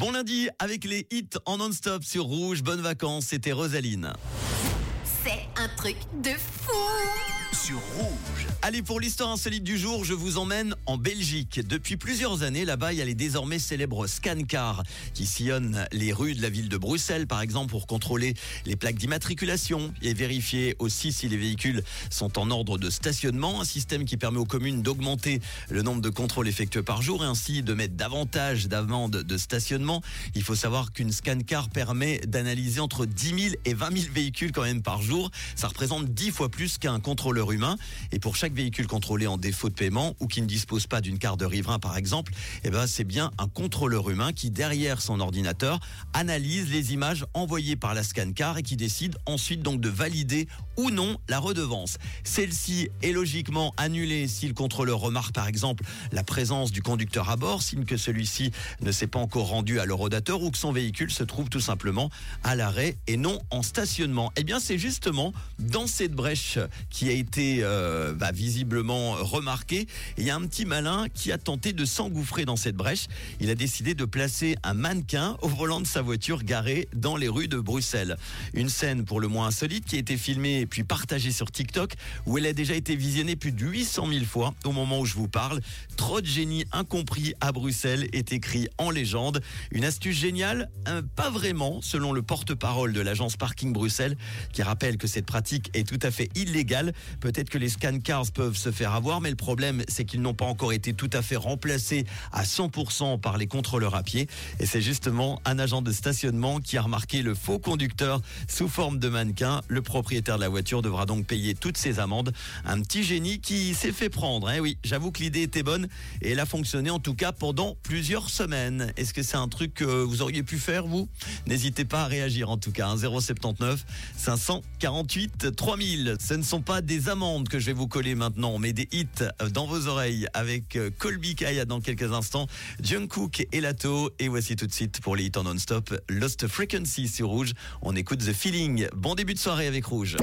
Bon lundi avec les hits en non-stop sur Rouge. Bonnes vacances, c'était Rosaline. C'est un truc de fou sur Rouge. Allez, pour l'histoire insolite du jour, je vous emmène en Belgique. Depuis plusieurs années, là-bas, il y a les désormais célèbres scan-cars qui sillonnent les rues de la ville de Bruxelles, par exemple, pour contrôler les plaques d'immatriculation et vérifier aussi si les véhicules sont en ordre de stationnement. Un système qui permet aux communes d'augmenter le nombre de contrôles effectués par jour et ainsi de mettre davantage d'amendes de stationnement. Il faut savoir qu'une scan-car permet d'analyser entre 10 000 et 20 000 véhicules quand même par jour. Ça représente 10 fois plus qu'un contrôleur humain. Et pour chaque véhicule contrôlé en défaut de paiement ou qui ne dispose pas d'une carte de riverain par exemple, eh ben c'est bien un contrôleur humain qui derrière son ordinateur analyse les images envoyées par la scan car et qui décide ensuite donc de valider ou non la redevance. Celle-ci est logiquement annulée si le contrôleur remarque par exemple la présence du conducteur à bord, signe que celui-ci ne s'est pas encore rendu à l'horodateur ou que son véhicule se trouve tout simplement à l'arrêt et non en stationnement. Eh bien c'est justement dans cette brèche qui a été euh, bah, visiblement remarqué. il y a un petit malin qui a tenté de s'engouffrer dans cette brèche. Il a décidé de placer un mannequin au volant de sa voiture garée dans les rues de Bruxelles. Une scène pour le moins insolite qui a été filmée puis partagée sur TikTok où elle a déjà été visionnée plus de 800 000 fois au moment où je vous parle. Trop de génie incompris à Bruxelles est écrit en légende. Une astuce géniale Pas vraiment, selon le porte-parole de l'agence Parking Bruxelles qui rappelle que cette pratique est tout à fait illégale. Peut-être que les scan cars peuvent se faire avoir, mais le problème, c'est qu'ils n'ont pas encore été tout à fait remplacés à 100% par les contrôleurs à pied. Et c'est justement un agent de stationnement qui a remarqué le faux conducteur sous forme de mannequin. Le propriétaire de la voiture devra donc payer toutes ses amendes. Un petit génie qui s'est fait prendre. Eh oui, j'avoue que l'idée était bonne et elle a fonctionné en tout cas pendant plusieurs semaines. Est-ce que c'est un truc que vous auriez pu faire, vous? N'hésitez pas à réagir en tout cas. 079 548 3000. Ce ne sont pas des que je vais vous coller maintenant, mais des hits dans vos oreilles avec euh, Colby Kaya dans quelques instants, Jungkook et Lato. Et voici tout de suite pour les hits en non-stop, Lost Frequency sur Rouge. On écoute The Feeling. Bon début de soirée avec Rouge.